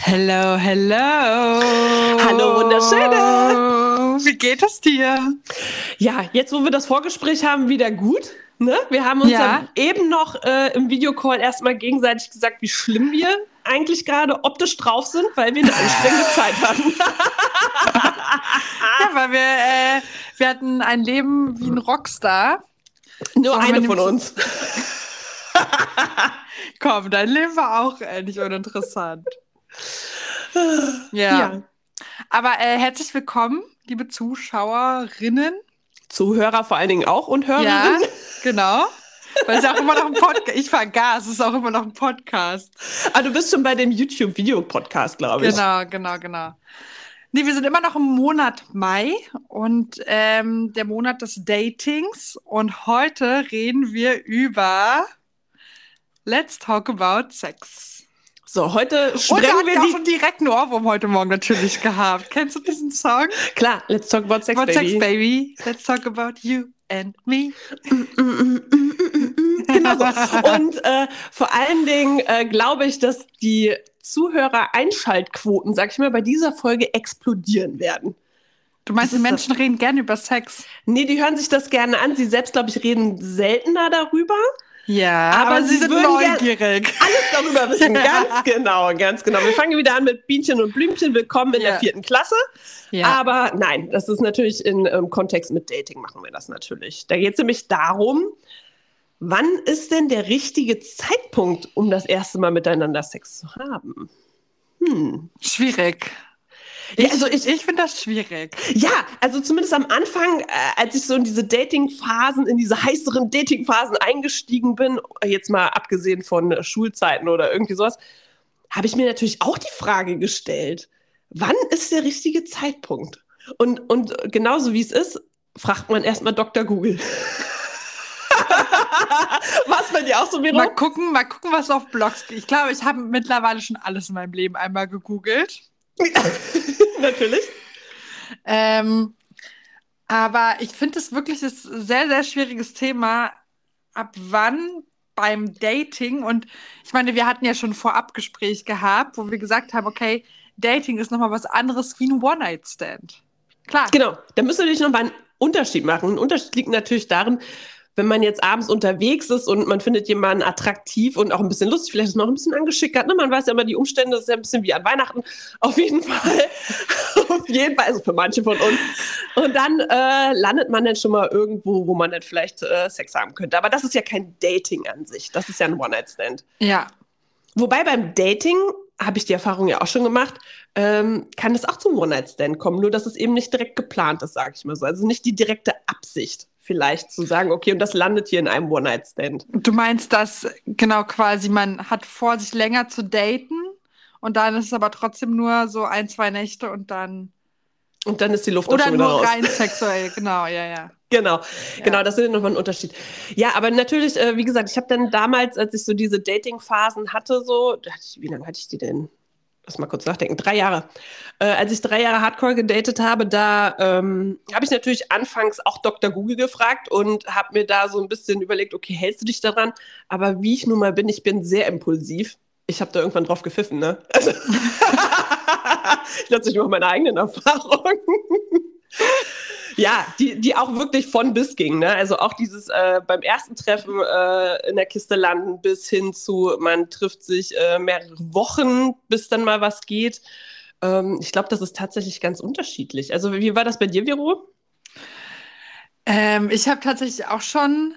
Hello, hello. Hallo, Wunderschöne. Wie geht es dir? Ja, jetzt, wo wir das Vorgespräch haben, wieder gut. Ne? Wir haben uns Ja. eben noch äh, im Videocall erstmal gegenseitig gesagt, wie schlimm wir eigentlich gerade optisch drauf sind, weil wir eine anstrengende Zeit hatten. Ja, weil wir, äh, wir hatten ein Leben wie ein Rockstar. Nur So eine von uns. Komm, dein Leben war auch äh, nicht uninteressant. Ja. Ja. Aber äh, herzlich willkommen, liebe Zuschauerinnen. Zuhörer vor allen Dingen auch und Ja, Hörerinnen. genau. Weil es ist auch immer noch ein Podcast. Ich vergaß, es ist auch immer noch ein Podcast. Ah, du bist schon bei dem YouTube-Video-Podcast, glaube ich. Genau, genau, genau. Nee, wir sind immer noch im Monat Mai und ähm, der Monat des Datings. Und heute reden wir über Let's Talk About Sex. So, heute sprengen wir auch die... schon direkt einen Ohrwurm heute Morgen natürlich gehabt. Kennst du diesen Song? Klar, let's talk about sex, about baby. Sex, Baby. Let's talk about you and me. genau so. Und äh, vor allen Dingen äh, glaube ich, dass die Zuhörer-Einschaltquoten, sag ich mal, bei dieser Folge explodieren werden. Du meinst, Das die Menschen reden gerne über Sex? Nee, die hören sich das gerne an. Sie selbst, glaube ich, reden seltener darüber. Ja, Aber aber, sie sie sind neugierig. Alles darüber wissen. ganz genau, ganz genau. Wir fangen wieder an mit Bienchen und Blümchen. Willkommen in Ja. der vierten Klasse. Ja. Aber nein, das ist natürlich in ähm, Kontext mit Dating machen wir das natürlich. Da geht es nämlich darum, wann ist denn der richtige Zeitpunkt, um das erste Mal miteinander Sex zu haben? Hm. Schwierig. Ja, also ich, Ich finde das schwierig. ja, also zumindest am Anfang, äh, als ich so in diese Dating-Phasen, in diese heißeren Dating-Phasen eingestiegen bin, jetzt mal abgesehen von äh, Schulzeiten oder irgendwie sowas, habe ich mir natürlich auch die Frage gestellt, wann ist der richtige Zeitpunkt? Und, und genauso wie es ist, fragt man erstmal Dr. Google. Was bei dir auch so, Miro? Mal gucken, mal gucken, was auf Blogs geht. Ich glaube, ich habe mittlerweile schon alles in meinem Leben einmal gegoogelt. Natürlich. Ähm, aber ich finde es wirklich ein sehr, sehr schwieriges Thema, ab wann beim Dating und ich meine, wir hatten ja schon ein Vorabgespräch gehabt, wo wir gesagt haben, okay, Dating ist nochmal was anderes wie ein One-Night-Stand. Klar. Genau, da müssen wir natürlich noch mal einen Unterschied machen. Ein Unterschied liegt natürlich darin, wenn man jetzt abends unterwegs ist und man findet jemanden attraktiv und auch ein bisschen lustig, vielleicht ist man auch ein bisschen angeschickert. Ne? Man weiß ja immer die Umstände, das ist ja ein bisschen wie an Weihnachten. Auf jeden Fall. Auf jeden Fall, also für manche von uns. Und dann äh, landet man dann schon mal irgendwo, wo man dann vielleicht äh, Sex haben könnte. Aber das ist ja kein Dating an sich. Das ist ja ein One-Night-Stand. Ja. Wobei beim Dating, habe ich die Erfahrung ja auch schon gemacht, ähm, kann es auch zum One-Night-Stand kommen, nur dass es eben nicht direkt geplant ist, sage ich mal so. Also nicht die direkte Absicht, vielleicht zu sagen, okay, und das landet hier in einem One-Night-Stand. Du meinst, dass genau quasi man hat vor, sich länger zu daten und dann ist es aber trotzdem nur so ein, zwei Nächte und dann. Und dann ist die Luft Oder schon wieder nur raus. rein sexuell, genau, ja, ja. Genau, Ja. genau, das ist nochmal ein Unterschied. Ja, aber natürlich, äh, wie gesagt, ich habe dann damals, als ich so diese Dating-Phasen hatte, so, wie lange hatte ich die denn? Lass mal kurz nachdenken, drei Jahre. Äh, als ich drei Jahre Hardcore gedatet habe, da ähm, habe ich natürlich anfangs auch Dr. Google gefragt und habe mir da so ein bisschen überlegt, okay, hältst du dich daran? Aber wie ich nun mal bin, ich bin sehr impulsiv. Ich habe da irgendwann drauf gepfiffen, ne? Also ich nutze nicht mal meine eigenen Erfahrungen. Ja, die, die auch wirklich von bis ging. Ne? Also auch dieses äh, beim ersten Treffen äh, in der Kiste landen bis hin zu, man trifft sich äh, mehrere Wochen, bis dann mal was geht. Ähm, ich glaube, das ist tatsächlich ganz unterschiedlich. Also wie war das bei dir, Vero? Ähm, ich habe tatsächlich auch schon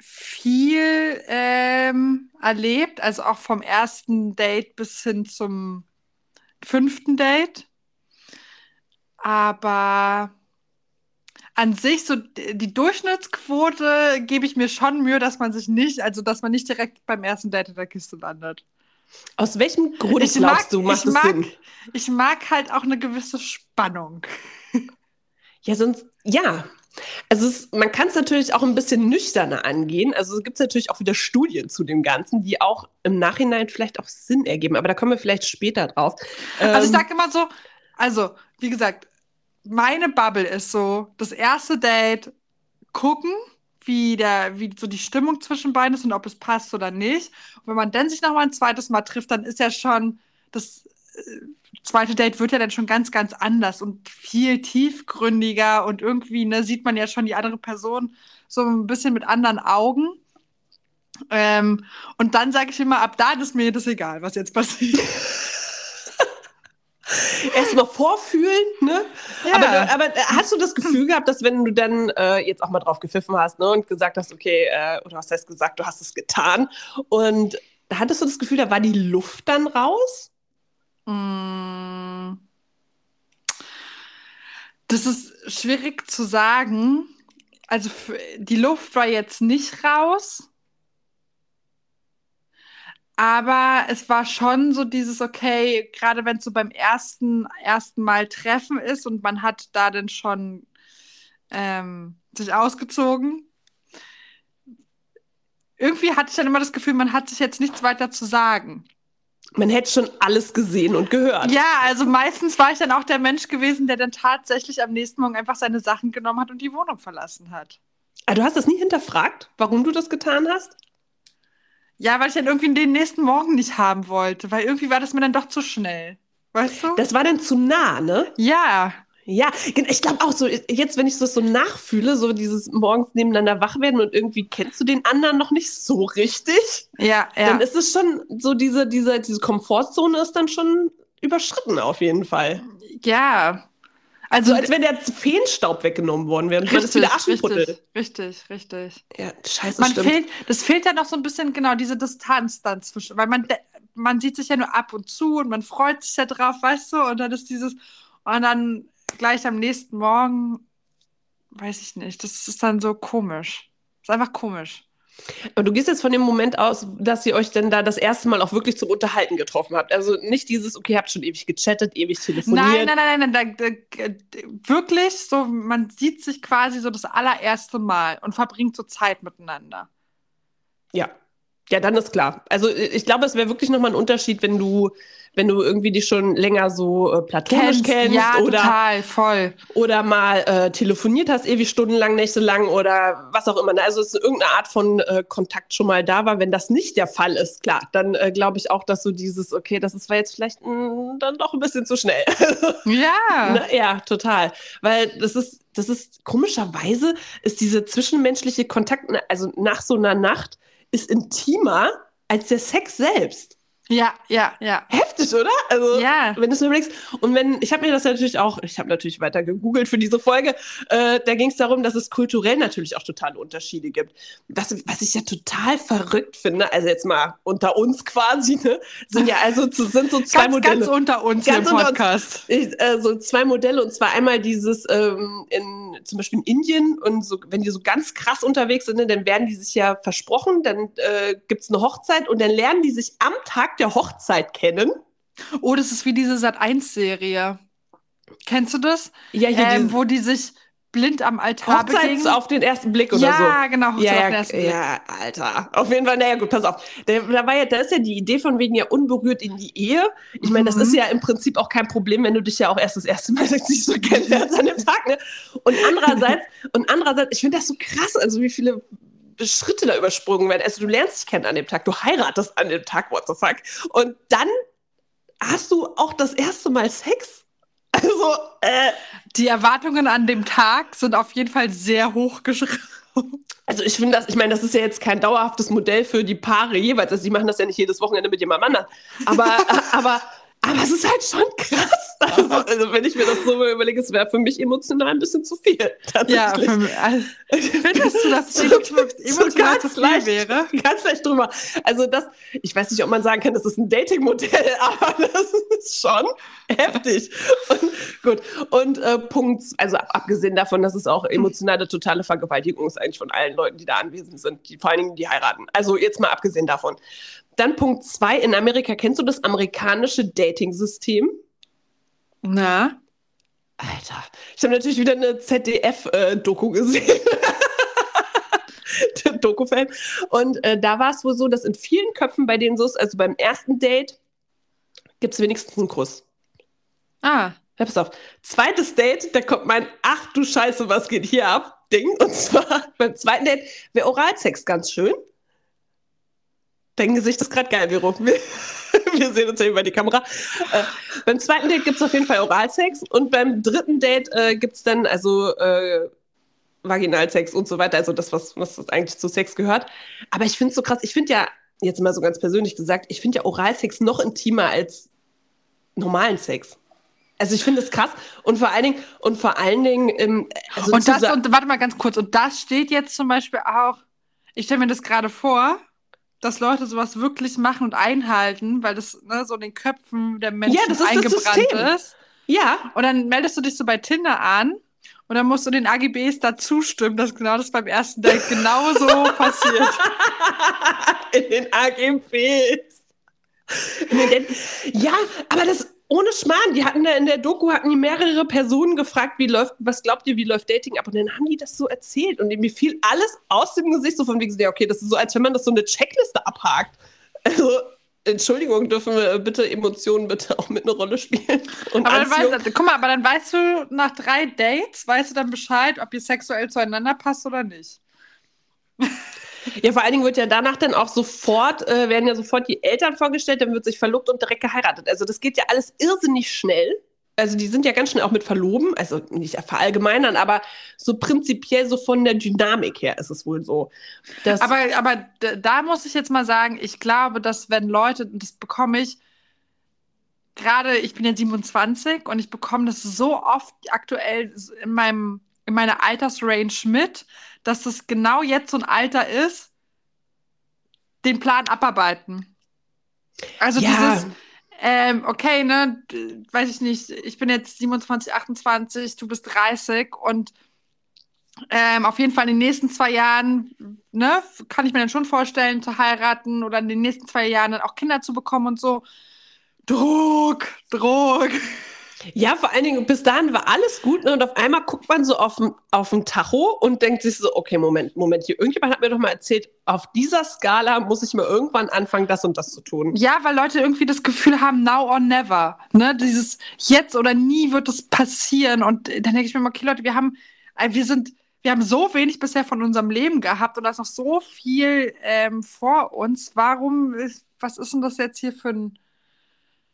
viel ähm, erlebt, also auch vom ersten Date bis hin zum fünften Date. Aber an sich, so die Durchschnittsquote gebe ich mir schon Mühe, dass man sich nicht, also dass man nicht direkt beim ersten Date in der Kiste landet. Aus welchem Grund Ich glaubst mag- du, macht ich mag- Sinn? Ich mag halt auch eine gewisse Spannung. Ja, sonst, ja. Also es, man kann es natürlich auch ein bisschen nüchterner angehen. Also es gibt natürlich auch wieder Studien zu dem Ganzen, die auch im Nachhinein vielleicht auch Sinn ergeben. Aber da kommen wir vielleicht später drauf. Also ich Ähm, sage immer so, also wie gesagt, meine Bubble ist so, das erste Date gucken, wie der, wie so die Stimmung zwischen beiden ist und ob es passt oder nicht. Und wenn man dann sich noch mal ein zweites Mal trifft, dann ist ja schon das zweite Date wird ja dann schon ganz, ganz anders und viel tiefgründiger und irgendwie ne, sieht man ja schon die andere Person so ein bisschen mit anderen Augen. Ähm, und dann sage ich immer, ab da ist mir das egal, was jetzt passiert. Erstmal vorfühlen, ne? Ja. Aber, aber, äh, hast du das Gefühl gehabt, dass wenn du dann äh, jetzt auch mal drauf gepfiffen hast ne, und gesagt hast, okay, äh, oder was heißt gesagt, du hast es getan und hattest du das Gefühl, da war die Luft dann raus? Mm. Das ist schwierig zu sagen. Also die Luft war jetzt nicht raus. Aber es war schon so dieses, okay, gerade wenn es so beim ersten, ersten Mal Treffen ist und man hat da dann schon ähm, sich ausgezogen. Irgendwie hatte ich dann immer das Gefühl, man hat sich jetzt nichts weiter zu sagen. Man hätte schon alles gesehen und gehört. Ja, also meistens war ich dann auch der Mensch gewesen, der dann tatsächlich am nächsten Morgen einfach seine Sachen genommen hat und die Wohnung verlassen hat. Aber ah, du hast das nie hinterfragt, warum du das getan hast? Ja, weil ich dann irgendwie den nächsten Morgen nicht haben wollte, weil irgendwie war das mir dann doch zu schnell. Weißt du? Das war dann zu nah, ne? Ja. Ja, ich glaube auch so, jetzt, wenn ich das so nachfühle, so dieses morgens nebeneinander wach werden und irgendwie kennst du den anderen noch nicht so richtig. Ja, ja. Dann ist es schon so, diese, diese, diese Komfortzone ist dann schon überschritten auf jeden Fall. Ja, also, so als wenn der Feenstaub weggenommen worden wäre. Richtig, das wieder Aschenputtel. Richtig, richtig, Ja, scheiße, man stimmt. Fehlt, das fehlt ja noch so ein bisschen, genau, diese Distanz dann zwischen, weil man, man sieht sich ja nur ab und zu und man freut sich ja drauf, weißt du, und dann ist dieses, und dann gleich am nächsten Morgen, weiß ich nicht, das ist dann so komisch. Das ist einfach komisch. Aber du gehst jetzt von dem Moment aus, dass ihr euch denn da das erste Mal auch wirklich zum Unterhalten getroffen habt. Also nicht dieses, okay, habt schon ewig gechattet, ewig telefoniert. Nein, nein, nein, nein, nein wirklich so, man sieht sich quasi so das allererste Mal und verbringt so Zeit miteinander. Ja, ja, dann ist klar. Also ich glaube, es wäre wirklich nochmal ein Unterschied, wenn du wenn du irgendwie dich schon länger so äh, platonisch kennst, kennst ja, oder total, voll. oder mal äh, telefoniert hast, ewig stundenlang, nächtelang oder was auch immer. Ne? Also es ist irgendeine Art von äh, Kontakt schon mal da war. Wenn das nicht der Fall ist, klar, dann äh, glaube ich auch, dass so dieses, okay, das ist, war jetzt vielleicht mh, mm, dann doch ein bisschen zu schnell. ja. ne? Ja, total. Weil das ist, das ist komischerweise ist diese zwischenmenschliche Kontakt, also nach so einer Nacht, ist intimer als der Sex selbst. Ja, ja, ja. Heftig, oder? Also, ja. wenn du es überlegst. Und wenn, ich habe mir das natürlich auch, ich habe natürlich weiter gegoogelt für diese Folge, äh, da ging es darum, dass es kulturell natürlich auch totale Unterschiede gibt. Was, was ich ja total verrückt finde, also jetzt mal unter uns quasi, ne, sind ja also sind so zwei ganz, Modelle. Ganz unter uns ganz im Podcast. Uns, äh, so zwei Modelle und zwar einmal dieses ähm, in zum Beispiel in Indien und so, wenn die so ganz krass unterwegs sind, ne, dann werden die sich ja versprochen, dann äh, gibt es eine Hochzeit und dann lernen die sich am Tag der Hochzeit kennen. Oh, das ist wie diese Sat1-Serie. Kennst du das? Ja, hier ähm, wo die sich blind am Altar Hochzeit begingen. auf den ersten Blick oder ja, so. Ja, genau. Hochzeit ja, auf den ersten Blick. ja, Alter. Auf jeden Fall, naja, gut, pass auf. Da, da, war ja, da ist ja die Idee von wegen ja unberührt in die Ehe. Ich meine, das mhm. ist ja im Prinzip auch kein Problem, wenn du dich ja auch erst das erste Mal nicht so kennenlernst an dem Tag. Ne? Und andererseits, und andererseits, ich finde das so krass, also wie viele Schritte da übersprungen werden. Also du lernst dich kennen an dem Tag, du heiratest an dem Tag, what the fuck. Und dann hast du auch das erste Mal Sex. Also, äh, die Erwartungen an dem Tag sind auf jeden Fall sehr hoch geschrieben. Also ich finde das, ich meine, das ist ja jetzt kein dauerhaftes Modell für die Paare jeweils. Also die machen das ja nicht jedes Wochenende mit jemandem anderen. Aber, aber aber es ist halt schon krass. Also, also wenn ich mir das so überlege, es wäre für mich emotional ein bisschen zu viel. Ja, für mich, also, findest du, dass es emotional, so ganz zu viel leicht, wäre? Ganz leicht drüber. Also das, ich weiß nicht, ob man sagen kann, das ist ein Dating-Modell, aber das ist schon heftig. Und, gut. Und äh, Punkt, also abgesehen davon, dass es auch emotionale totale Vergewaltigung ist eigentlich von allen Leuten, die da anwesend sind, die vor allen Dingen die heiraten. Also jetzt mal abgesehen davon. Dann Punkt zwei, in Amerika kennst du das amerikanische Dating-System? Na? Alter, ich habe natürlich wieder eine ZDF-Doku äh, gesehen. Doku-Fan. Und äh, da war es wohl so, dass in vielen Köpfen bei denen so ist, also beim ersten Date gibt es wenigstens einen Kuss. Ah. Ja, pass auf. Zweites Date, da kommt mein Ach du Scheiße, was geht hier ab? Ding. Und zwar beim zweiten Date wäre Oralsex ganz schön. Dein Gesicht ist gerade geil, Vero. Wir sehen uns ja über die Kamera. Äh, beim zweiten Date gibt es auf jeden Fall Oralsex und beim dritten Date äh, gibt es dann also äh, Vaginalsex und so weiter, also das, was, was eigentlich zu Sex gehört. Aber ich finde es so krass, ich finde ja, jetzt mal so ganz persönlich gesagt, ich finde ja Oralsex noch intimer als normalen Sex. Also ich finde es krass und vor allen Dingen und vor allen Dingen ähm, also und das und warte mal ganz kurz und das steht jetzt zum Beispiel auch. Ich stelle mir das gerade vor, dass Leute sowas wirklich machen und einhalten, weil das ne, so in den Köpfen der Menschen ja, das ist eingebrannt das ist. Ja. Und dann meldest du dich so bei Tinder an und dann musst du den AGBs da zustimmen, dass genau das beim ersten Date genauso passiert. In den AGBs. Ja, aber das ohne Schmarrn, die hatten da in der Doku hatten die mehrere Personen gefragt, wie läuft, was glaubt ihr, wie läuft Dating ab? Und dann haben die das so erzählt und mir fiel alles aus dem Gesicht, so von wegen, ja, okay, das ist so, als wenn man das so eine Checkliste abhakt. Also, Entschuldigung, dürfen wir bitte Emotionen bitte auch mit einer Rolle spielen? Und aber dann weißt, guck mal, aber dann weißt du nach drei Dates, weißt du dann Bescheid, ob ihr sexuell zueinander passt oder nicht. Ja, vor allen Dingen wird ja danach dann auch sofort, äh, werden ja sofort die Eltern vorgestellt, dann wird sich verlobt und direkt geheiratet. Also das geht ja alles irrsinnig schnell. Also die sind ja ganz schnell auch mit verloben, also nicht verallgemeinern, aber so prinzipiell so von der Dynamik her ist es wohl so. aber aber da muss ich jetzt mal sagen, ich glaube, dass wenn Leute, das bekomme ich, gerade ich bin ja 27 und ich bekomme das so oft aktuell in meinem in meiner Altersrange mit, dass das genau jetzt so ein Alter ist, den Plan abarbeiten. Also ja. dieses, ähm, okay, ne, weiß ich nicht, ich bin jetzt 27, 28, du bist 30 und ähm, auf jeden Fall in den nächsten zwei Jahren, ne, kann ich mir dann schon vorstellen, zu heiraten oder in den nächsten zwei Jahren dann auch Kinder zu bekommen und so. Druck, Druck. Ja, vor allen Dingen, bis dahin war alles gut ne? und auf einmal guckt man so auf den Tacho und denkt sich so, okay, Moment, Moment, hier, irgendjemand hat mir doch mal erzählt, auf dieser Skala muss ich mal irgendwann anfangen, das und das zu tun. Ja, weil Leute irgendwie das Gefühl haben, now or never, ne, dieses jetzt oder nie wird es passieren und dann denke ich mir okay, Leute, wir haben, äh, wir sind, wir haben so wenig bisher von unserem Leben gehabt und da ist noch so viel ähm, vor uns. Warum, was ist denn das jetzt hier für ein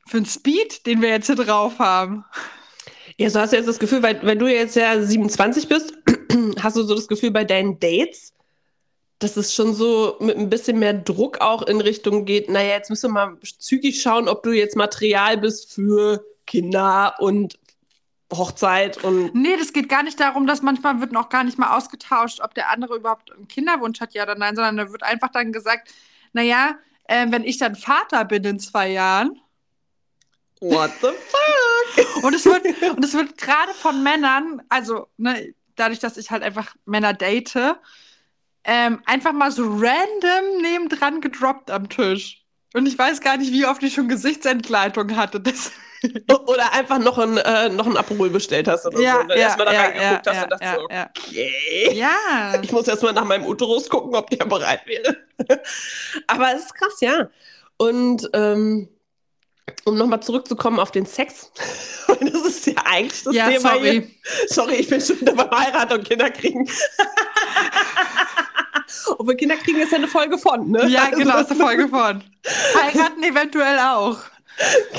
für einen Speed, den wir jetzt hier drauf haben. Ja, so hast du jetzt das Gefühl, weil wenn du jetzt ja 27 bist, hast du so das Gefühl bei deinen Dates, dass es schon so mit ein bisschen mehr Druck auch in Richtung geht, naja, jetzt müssen wir mal zügig schauen, ob du jetzt Material bist für Kinder und Hochzeit und. Nee, das geht gar nicht darum, dass manchmal wird noch gar nicht mal ausgetauscht, ob der andere überhaupt einen Kinderwunsch hat, ja oder nein, sondern da wird einfach dann gesagt, naja, äh, wenn ich dann Vater bin in zwei Jahren, What the fuck? und es wird, und es wird gerade von Männern, also ne, dadurch, dass ich halt einfach Männer date, ähm, einfach mal so random nebendran gedroppt am Tisch. Und ich weiß gar nicht, wie oft ich schon Gesichtsentgleitung hatte. Das oder einfach noch ein, äh, noch ein Aperol bestellt hast oder ja, so. Und dann ja, erstmal da ja, reingeguckt ja, hast und dachte so, okay. Ja. Ich muss erstmal nach meinem Uterus gucken, ob der bereit wäre. Aber es ist krass, ja. Und ähm, um nochmal zurückzukommen auf den Sex. das ist ja eigentlich das ja, Thema. Sorry. Hier. Sorry, ich bin schon wieder beim Heiraten und Kinder kriegen. Obwohl Kinder kriegen ist ja eine Folge von, ne? Ja, also, genau, ist eine Folge von. Heiraten eventuell auch.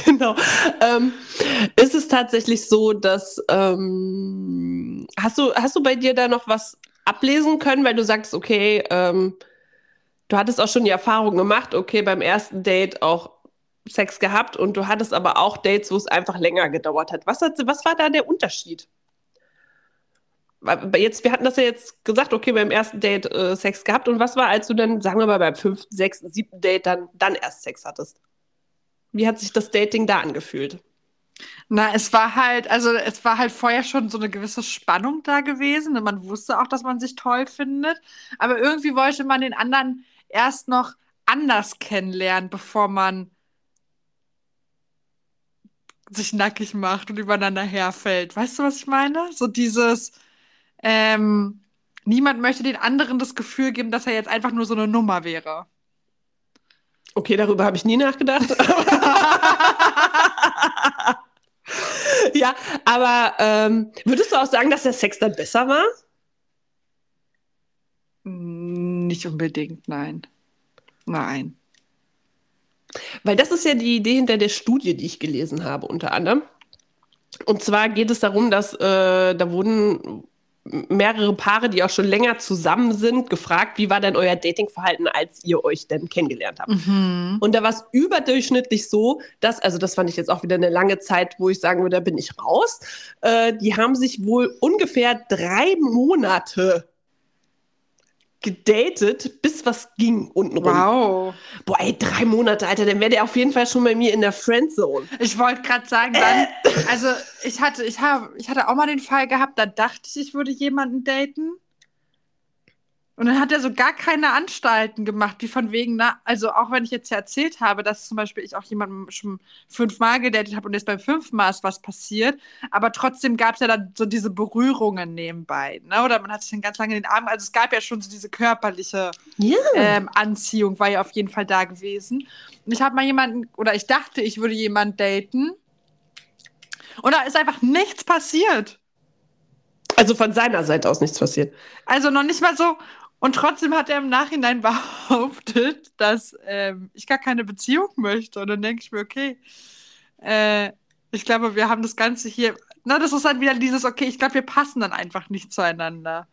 Genau. Ähm, ist es tatsächlich so, dass ähm, hast du hast du bei dir da noch was ablesen können, weil du sagst, okay, ähm, du hattest auch schon die Erfahrung gemacht, okay, beim ersten Date auch Sex gehabt und du hattest aber auch Dates, wo es einfach länger gedauert hat. Was, hat, was war da der Unterschied? Jetzt, wir hatten das ja jetzt gesagt, okay, beim ersten Date äh, Sex gehabt und was war, als du dann, sagen wir mal, beim fünften, sechsten, siebten Date dann, dann erst Sex hattest? Wie hat sich das Dating da angefühlt? Na, es war halt, also es war halt vorher schon so eine gewisse Spannung da gewesen und man wusste auch, dass man sich toll findet, aber irgendwie wollte man den anderen erst noch anders kennenlernen, bevor man sich nackig macht und übereinander herfällt. Weißt du, was ich meine? So dieses, ähm, niemand möchte den anderen das Gefühl geben, dass er jetzt einfach nur so eine Nummer wäre. Okay, darüber habe ich nie nachgedacht. ja, aber ähm, würdest du auch sagen, dass der Sex dann besser war? Nicht unbedingt, nein. Nein. Weil das ist ja die Idee hinter der Studie, die ich gelesen habe, unter anderem. Und zwar geht es darum, dass äh, da wurden mehrere Paare, die auch schon länger zusammen sind, gefragt, wie war denn euer Datingverhalten, als ihr euch denn kennengelernt habt. Mhm. Und da war es überdurchschnittlich so, dass, also das fand ich jetzt auch wieder eine lange Zeit, wo ich sagen würde, da bin ich raus. Äh, die haben sich wohl ungefähr drei Monate gedatet, bis was ging unten Wow. Boah, ey, drei Monate, Alter, dann wäre der auf jeden Fall schon bei mir in der Friendzone. Ich wollte gerade sagen, dann, also ich hatte, ich habe, ich hatte auch mal den Fall gehabt, da dachte ich, ich würde jemanden daten. Und dann hat er so gar keine Anstalten gemacht, wie von wegen, na, also auch wenn ich jetzt ja erzählt habe, dass zum Beispiel ich auch jemanden schon fünfmal gedatet habe und jetzt beim fünften Mal ist was passiert, aber trotzdem gab es ja dann so diese Berührungen nebenbei, ne? Oder man hat sich dann ganz lange in den Armen, also es gab ja schon so diese körperliche yeah. ähm, Anziehung, war ja auf jeden Fall da gewesen. Und ich habe mal jemanden, oder ich dachte, ich würde jemanden daten. Und da ist einfach nichts passiert. Also von seiner Seite aus nichts passiert. Also noch nicht mal so, und trotzdem hat er im Nachhinein behauptet, dass ähm, ich gar keine Beziehung möchte. Und dann denke ich mir, okay, äh, ich glaube, wir haben das Ganze hier. Na, das ist dann wieder dieses, okay, ich glaube, wir passen dann einfach nicht zueinander.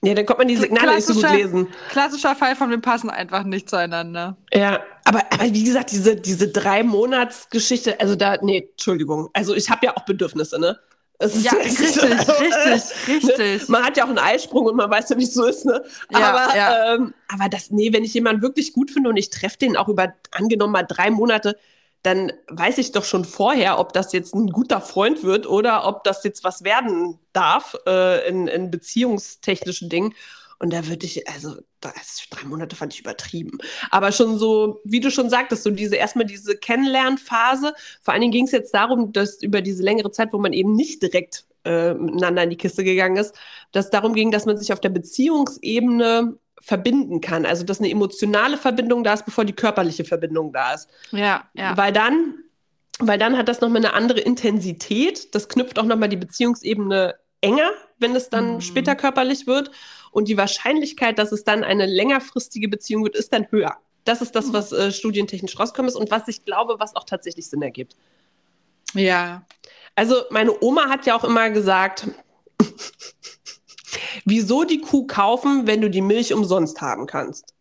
Ja, dann kommt man die Signale nicht so gut lesen. Klassischer Fall von wir passen einfach nicht zueinander. Ja, aber, aber wie gesagt, diese, diese drei Monats-Geschichte, also da, nee, Entschuldigung. Also ich habe ja auch Bedürfnisse, ne? Ja, richtig, richtig, richtig. Man hat ja auch einen Eisprung und man weiß ja, wie es so ist, ne? Ja, aber, ja. Ähm, aber das, nee, wenn ich jemanden wirklich gut finde und ich treffe den auch über angenommen mal drei Monate, dann weiß ich doch schon vorher, ob das jetzt ein guter Freund wird oder ob das jetzt was werden darf äh, in, in beziehungstechnischen Dingen. Und da würde ich, also drei Monate fand ich übertrieben. Aber schon so, wie du schon sagtest, so diese erstmal diese Kennenlernphase. Vor allen Dingen ging es jetzt darum, dass über diese längere Zeit, wo man eben nicht direkt äh, miteinander in die Kiste gegangen ist, dass darum ging, dass man sich auf der Beziehungsebene verbinden kann. Also dass eine emotionale Verbindung da ist, bevor die körperliche Verbindung da ist. Ja, ja. Weil dann, weil dann hat das nochmal eine andere Intensität. Das knüpft auch nochmal die Beziehungsebene enger, wenn es dann mhm. später körperlich wird. Und die Wahrscheinlichkeit, dass es dann eine längerfristige Beziehung wird, ist dann höher. Das ist das, mhm. was äh, studientechnisch rauskommt und was ich glaube, was auch tatsächlich Sinn ergibt. Ja. Also meine Oma hat ja auch immer gesagt, wieso die Kuh kaufen, wenn du die Milch umsonst haben kannst?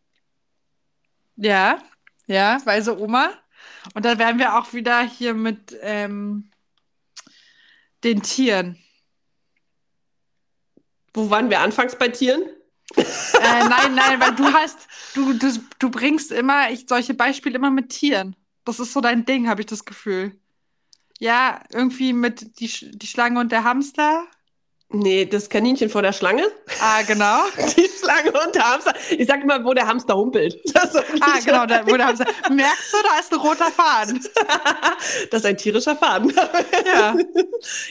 Ja, ja, weise Oma. Und dann wären wir auch wieder hier mit ähm, den Tieren. Wo waren wir anfangs bei Tieren? äh, nein, nein, weil du hast, du, du, du bringst immer ich, solche Beispiele immer mit Tieren. Das ist so dein Ding, habe ich das Gefühl. Ja, irgendwie mit die, die Schlange und der Hamster. Nee, das Kaninchen vor der Schlange. Ah, genau. Die Schlange und der Hamster. Ich sag immer, wo der Hamster humpelt. ah, genau, da, wo der Hamster. Merkst du, da ist ein roter Faden. das ist ein tierischer Faden. ja.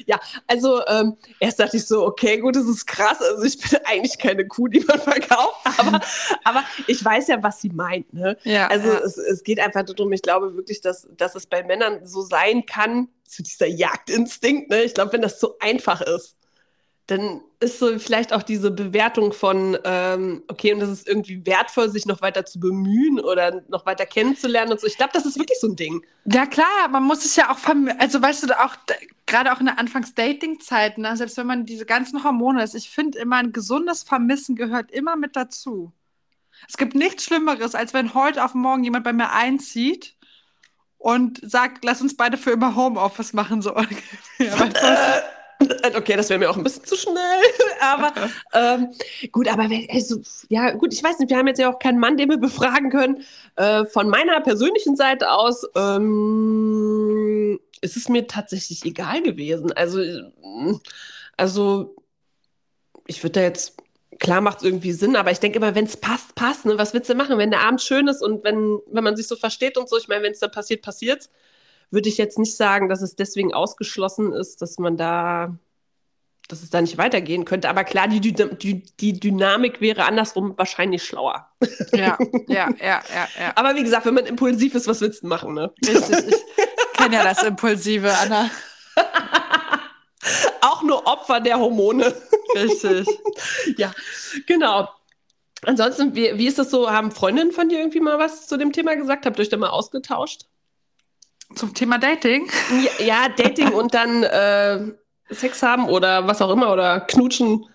Ja, also ähm, erst dachte ich so, okay, gut, das ist krass. Also ich bin eigentlich keine Kuh, die man verkauft, aber, aber ich weiß ja, was sie meint. Ne? Ja, also ja. Es, es geht einfach darum, ich glaube wirklich, dass, dass es bei Männern so sein kann, so dieser Jagdinstinkt. Ne? Ich glaube, wenn das so einfach ist dann ist so vielleicht auch diese Bewertung von, ähm, okay, und das ist irgendwie wertvoll, sich noch weiter zu bemühen oder noch weiter kennenzulernen und so. Ich glaube, das ist wirklich so ein Ding. Ja, klar, man muss es ja auch, also weißt du, auch gerade auch in der Anfangs-Dating-Zeit, ne, selbst wenn man diese ganzen Hormone ist, ich finde immer, ein gesundes Vermissen gehört immer mit dazu. Es gibt nichts Schlimmeres, als wenn heute auf morgen jemand bei mir einzieht und sagt, lass uns beide für immer Homeoffice machen, so ungefähr. Okay, das wäre mir auch ein bisschen zu schnell. aber ähm, gut, aber also, ja, gut, ich weiß nicht, wir haben jetzt ja auch keinen Mann, den wir befragen können. Äh, von meiner persönlichen Seite aus ähm, ist es mir tatsächlich egal gewesen. Also, also ich würde da jetzt, klar macht es irgendwie Sinn, aber ich denke immer, wenn es passt, passt. Ne? Was willst du machen, wenn der Abend schön ist und wenn, wenn man sich so versteht und so? Ich meine, wenn es dann passiert, passiert's würde ich jetzt nicht sagen, dass es deswegen ausgeschlossen ist, dass man da, dass es da nicht weitergehen könnte. Aber klar, die, die, die Dynamik wäre andersrum wahrscheinlich schlauer. Ja, ja, ja, ja, ja. Aber wie gesagt, wenn man impulsiv ist, was willst du machen, ne? Richtig, ich kenne ja das Impulsive, Anna. Auch nur Opfer der Hormone. Richtig. ja, genau. Ansonsten, wie, wie ist das so? Haben Freundinnen von dir irgendwie mal was zu dem Thema gesagt? Habt ihr euch da mal ausgetauscht? Zum Thema Dating? Ja, ja Dating und dann äh, Sex haben oder was auch immer oder knutschen.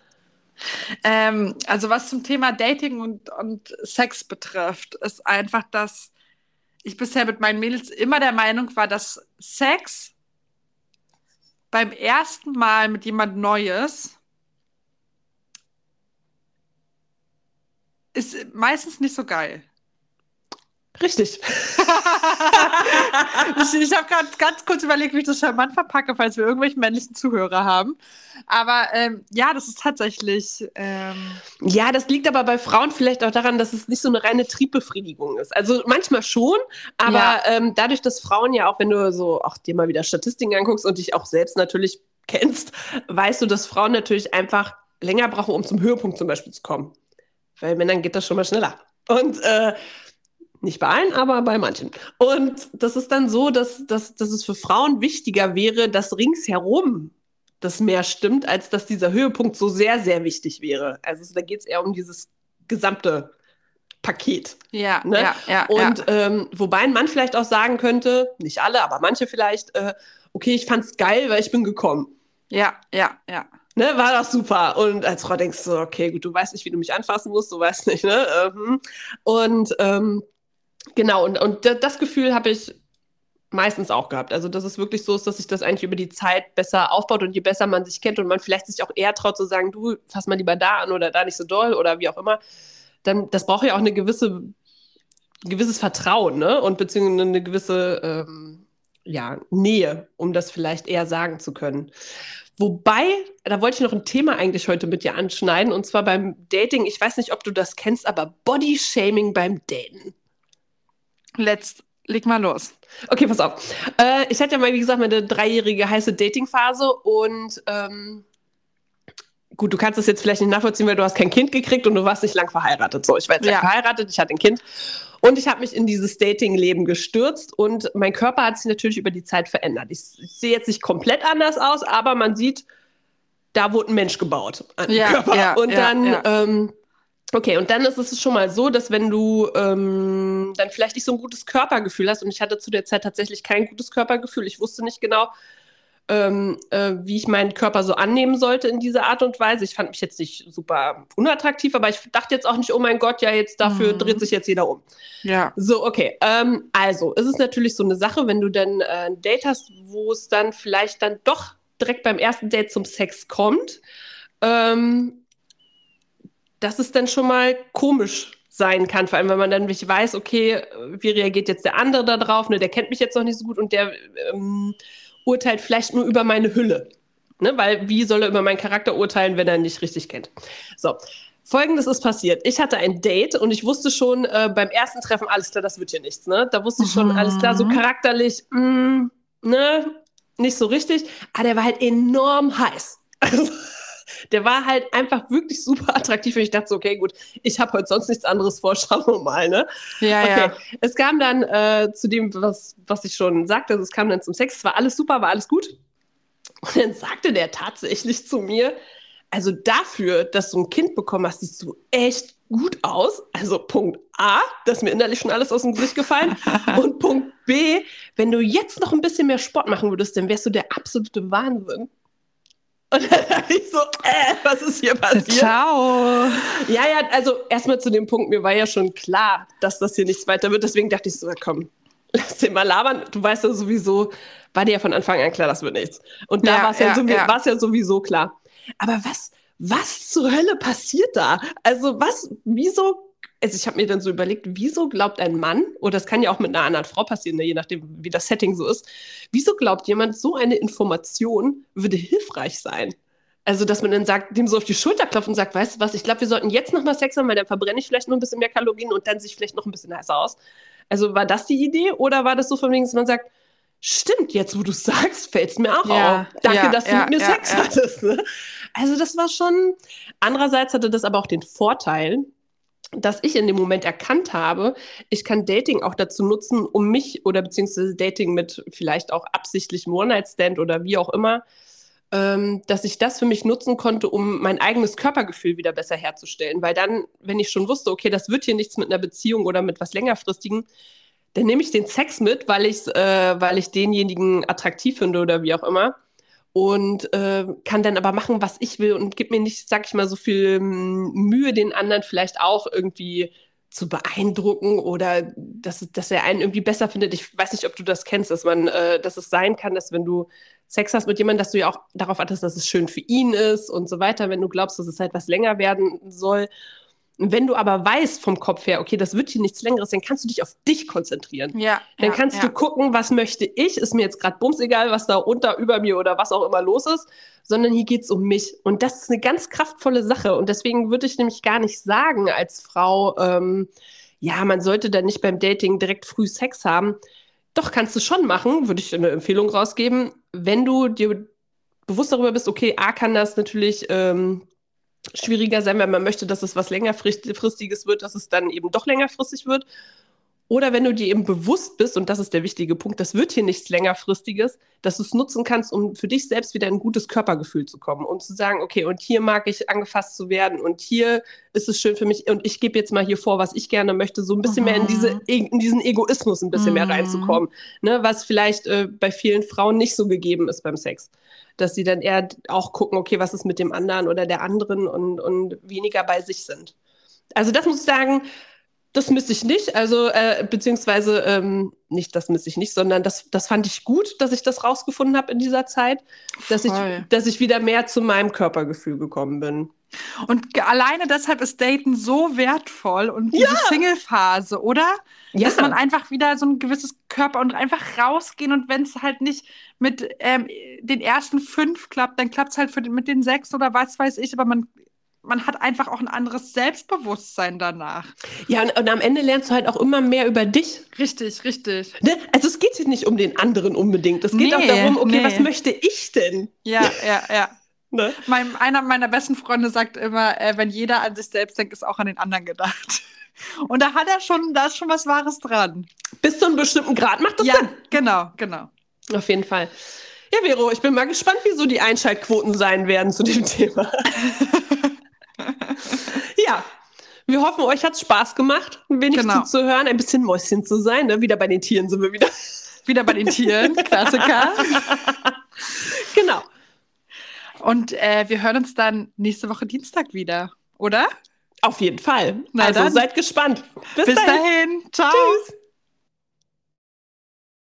Ähm, also was zum Thema Dating und, und Sex betrifft, ist einfach, dass ich bisher mit meinen Mädels immer der Meinung war, dass Sex beim ersten Mal mit jemand Neues ist meistens nicht so geil. Richtig. ich ich habe gerade ganz kurz überlegt, wie ich das charmant verpacke, falls wir irgendwelche männlichen Zuhörer haben. Aber ähm, ja, das ist tatsächlich. Ähm ja, das liegt aber bei Frauen vielleicht auch daran, dass es nicht so eine reine Triebbefriedigung ist. Also manchmal schon, aber ja. ähm, dadurch, dass Frauen ja auch, wenn du so auch dir mal wieder Statistiken anguckst und dich auch selbst natürlich kennst, weißt du, dass Frauen natürlich einfach länger brauchen, um zum Höhepunkt zum Beispiel zu kommen. Weil Männern geht das schon mal schneller. Und äh, nicht bei allen, aber bei manchen. Und das ist dann so, dass, dass, dass es für Frauen wichtiger wäre, dass ringsherum das mehr stimmt, als dass dieser Höhepunkt so sehr, sehr wichtig wäre. Also da geht es eher um dieses gesamte Paket. Ja, ne? ja, ja. Und ja. Ähm, wobei ein Mann vielleicht auch sagen könnte, nicht alle, aber manche vielleicht, äh, okay, ich fand's geil, weil ich bin gekommen. Ja, ja, ja. Ne, war doch super. Und als Frau denkst du, okay, gut, du weißt nicht, wie du mich anfassen musst, du weißt nicht, ne? Ähm, und ähm, Genau, und, und das Gefühl habe ich meistens auch gehabt. Also, dass es wirklich so ist, dass sich das eigentlich über die Zeit besser aufbaut und je besser man sich kennt und man vielleicht sich auch eher traut zu sagen, du, fass mal lieber da an oder da nicht so doll oder wie auch immer, dann das braucht ja auch eine gewisse, gewisses Vertrauen, ne? Und beziehungsweise eine gewisse ähm, ja, Nähe, um das vielleicht eher sagen zu können. Wobei, da wollte ich noch ein Thema eigentlich heute mit dir anschneiden, und zwar beim Dating. Ich weiß nicht, ob du das kennst, aber Body-Shaming beim Daten. Let's, leg mal los. Okay, pass auf. Äh, ich hatte ja mal, wie gesagt, meine dreijährige heiße Dating-Phase und ähm, gut, du kannst das jetzt vielleicht nicht nachvollziehen, weil du hast kein Kind gekriegt und du warst nicht lang verheiratet. So, ich war jetzt ja. verheiratet, ich hatte ein Kind und ich habe mich in dieses Dating-Leben gestürzt und mein Körper hat sich natürlich über die Zeit verändert. Ich, ich sehe jetzt nicht komplett anders aus, aber man sieht, da wurde ein Mensch gebaut an ja, Körper. Ja, und dann ähm, Okay, und dann ist es schon mal so, dass wenn du ähm, dann vielleicht nicht so ein gutes Körpergefühl hast, und ich hatte zu der Zeit tatsächlich kein gutes Körpergefühl, ich wusste nicht genau, ähm, äh, wie ich meinen Körper so annehmen sollte in dieser Art und Weise. Ich fand mich jetzt nicht super unattraktiv, aber ich dachte jetzt auch nicht, oh mein Gott, ja, jetzt dafür mhm. dreht sich jetzt jeder um. Ja. So, okay. Ähm, also, es ist natürlich so eine Sache, wenn du dann äh, ein Date hast, wo es dann vielleicht dann doch direkt beim ersten Date zum Sex kommt. Ähm, dass es dann schon mal komisch sein kann, vor allem wenn man dann nicht weiß, okay, wie reagiert jetzt der andere da drauf, ne, der kennt mich jetzt noch nicht so gut und der ähm, urteilt vielleicht nur über meine Hülle. Ne, weil wie soll er über meinen Charakter urteilen, wenn er ihn nicht richtig kennt? So, Folgendes ist passiert. Ich hatte ein Date und ich wusste schon äh, beim ersten Treffen, alles klar, das wird hier nichts. Ne? Da wusste ich schon, mhm. alles klar, so charakterlich, mh, mm, ne, nicht so richtig. Aber der war halt enorm heiß. Also, der war halt einfach wirklich super attraktiv. Und ich dachte so, okay, gut, ich habe heute sonst nichts anderes vor, schauen wir mal, ne? Ja, okay. ja. Es kam dann äh, zu dem, was, was ich schon sagte, also es kam dann zum Sex, es war alles super, war alles gut. Und dann sagte der tatsächlich zu mir, also dafür, dass du ein Kind bekommen hast, siehst du echt gut aus. Also Punkt A, das ist mir innerlich schon alles aus dem Gesicht gefallen. Und Punkt B, wenn du jetzt noch ein bisschen mehr Sport machen würdest, dann wärst du der absolute Wahnsinn. Und dann dachte ich so, äh, was ist hier passiert? Ciao. Ja, ja, also erstmal zu dem Punkt, mir war ja schon klar, dass das hier nichts weiter wird. Deswegen dachte ich so, komm, lass den mal labern. Du weißt ja sowieso, war dir ja von Anfang an klar, das wird nichts. Und da ja, war es ja, ja, sowieso, ja. ja sowieso klar. Aber was, was zur Hölle passiert da? Also was, wieso also ich habe mir dann so überlegt, wieso glaubt ein Mann, oder das kann ja auch mit einer anderen Frau passieren, ne, je nachdem, wie das Setting so ist, wieso glaubt jemand, so eine Information würde hilfreich sein? Also, dass man dann sagt, dem so auf die Schulter klopft und sagt, weißt du was, ich glaube, wir sollten jetzt noch mal Sex haben, weil dann verbrenne ich vielleicht noch ein bisschen mehr Kalorien und dann sich vielleicht noch ein bisschen heißer aus. Also, war das die Idee oder war das so von wegen, dass man sagt, stimmt, jetzt wo du sagst, fällt es mir auch ja, auf. Danke, ja, dass du ja, mit mir Sex hattest. Ne? Also, das war schon. Andererseits hatte das aber auch den Vorteil, dass ich in dem Moment erkannt habe, ich kann Dating auch dazu nutzen, um mich oder beziehungsweise Dating mit vielleicht auch absichtlichem One-Night-Stand oder wie auch immer, ähm, dass ich das für mich nutzen konnte, um mein eigenes Körpergefühl wieder besser herzustellen. Weil dann, wenn ich schon wusste, okay, das wird hier nichts mit einer Beziehung oder mit was längerfristigen, dann nehme ich den Sex mit, weil äh, weil ich denjenigen attraktiv finde oder wie auch immer. Und äh, kann dann aber machen, was ich will und gib mir nicht, sag ich mal, so viel mm, Mühe, den anderen vielleicht auch irgendwie zu beeindrucken oder dass, dass er einen irgendwie besser findet. Ich weiß nicht, ob du das kennst, dass man, äh, dass es sein kann, dass wenn du Sex hast mit jemandem, dass du ja auch darauf achtest, dass es schön für ihn ist und so weiter, wenn du glaubst, dass es halt was länger werden soll. Wenn du aber weißt vom Kopf her, okay, das wird hier nichts Längeres, dann kannst du dich auf dich konzentrieren. Ja. Dann ja, kannst ja. du gucken, was möchte ich. Ist mir jetzt gerade bums egal, was da unter, über mir oder was auch immer los ist, sondern hier geht es um mich. Und das ist eine ganz kraftvolle Sache. Und deswegen würde ich nämlich gar nicht sagen als Frau, ähm, ja, man sollte dann nicht beim Dating direkt früh Sex haben. Doch, kannst du schon machen, würde ich eine Empfehlung rausgeben, wenn du dir bewusst darüber bist, okay, A kann das natürlich ähm, schwieriger sein, wenn man möchte, dass es was längerfristiges wird, dass es dann eben doch längerfristig wird. Oder wenn du dir eben bewusst bist, und das ist der wichtige Punkt, das wird hier nichts längerfristiges, dass du es nutzen kannst, um für dich selbst wieder ein gutes Körpergefühl zu kommen und zu sagen, okay, und hier mag ich angefasst zu werden und hier ist es schön für mich und ich gebe jetzt mal hier vor, was ich gerne möchte, so ein bisschen mhm. mehr in, diese, in diesen Egoismus ein bisschen mhm. mehr reinzukommen, ne, was vielleicht äh, bei vielen Frauen nicht so gegeben ist beim Sex. Dass sie dann eher auch gucken, okay, was ist mit dem anderen oder der anderen und, und weniger bei sich sind. Also das muss ich sagen, das müsste ich nicht, also äh, beziehungsweise ich nicht, das müsste ich nicht, sondern das, das fand ich gut, dass ich das rausgefunden habe in dieser Zeit, dass ich, dass ich wieder mehr zu meinem Körpergefühl gekommen bin. Und alleine deshalb ist Daten so wertvoll und diese Ja. Single-Phase, oder? Ja. Dass man einfach wieder so ein gewisses Körper und einfach rausgehen und wenn es halt nicht mit ähm, den ersten fünf klappt, dann klappt es halt für den, mit den sechs oder was weiß ich, aber man, man hat einfach auch ein anderes Selbstbewusstsein danach. Ja, und, und am Ende lernst du halt auch immer mehr über dich. Richtig, richtig. Ne? Also es geht hier nicht um den anderen unbedingt. Es geht Nee, auch darum, okay, nee. was möchte ich denn? Ja, ja, ja. Ne? Mein, einer meiner besten Freunde sagt immer, äh, wenn jeder an sich selbst denkt, ist auch an den anderen gedacht. Und da hat er schon, da ist schon was Wahres dran. Bis zu einem bestimmten Grad macht das ja, Sinn. genau, genau. Auf jeden Fall. Ja, Vero, ich bin mal gespannt, wieso die Einschaltquoten sein werden zu dem Thema. Ja, wir hoffen, euch hat es Spaß gemacht, ein wenig Genau. zuzuhören, ein bisschen Mäuschen zu sein. Ne? Wieder bei den Tieren sind wir wieder. Wieder bei den Tieren, Klassiker. genau. Und äh, wir hören uns dann nächste Woche Dienstag wieder, oder? Auf jeden Fall. Na also dann. seid gespannt. Bis, Bis dahin. dahin. Ciao. Tschüss.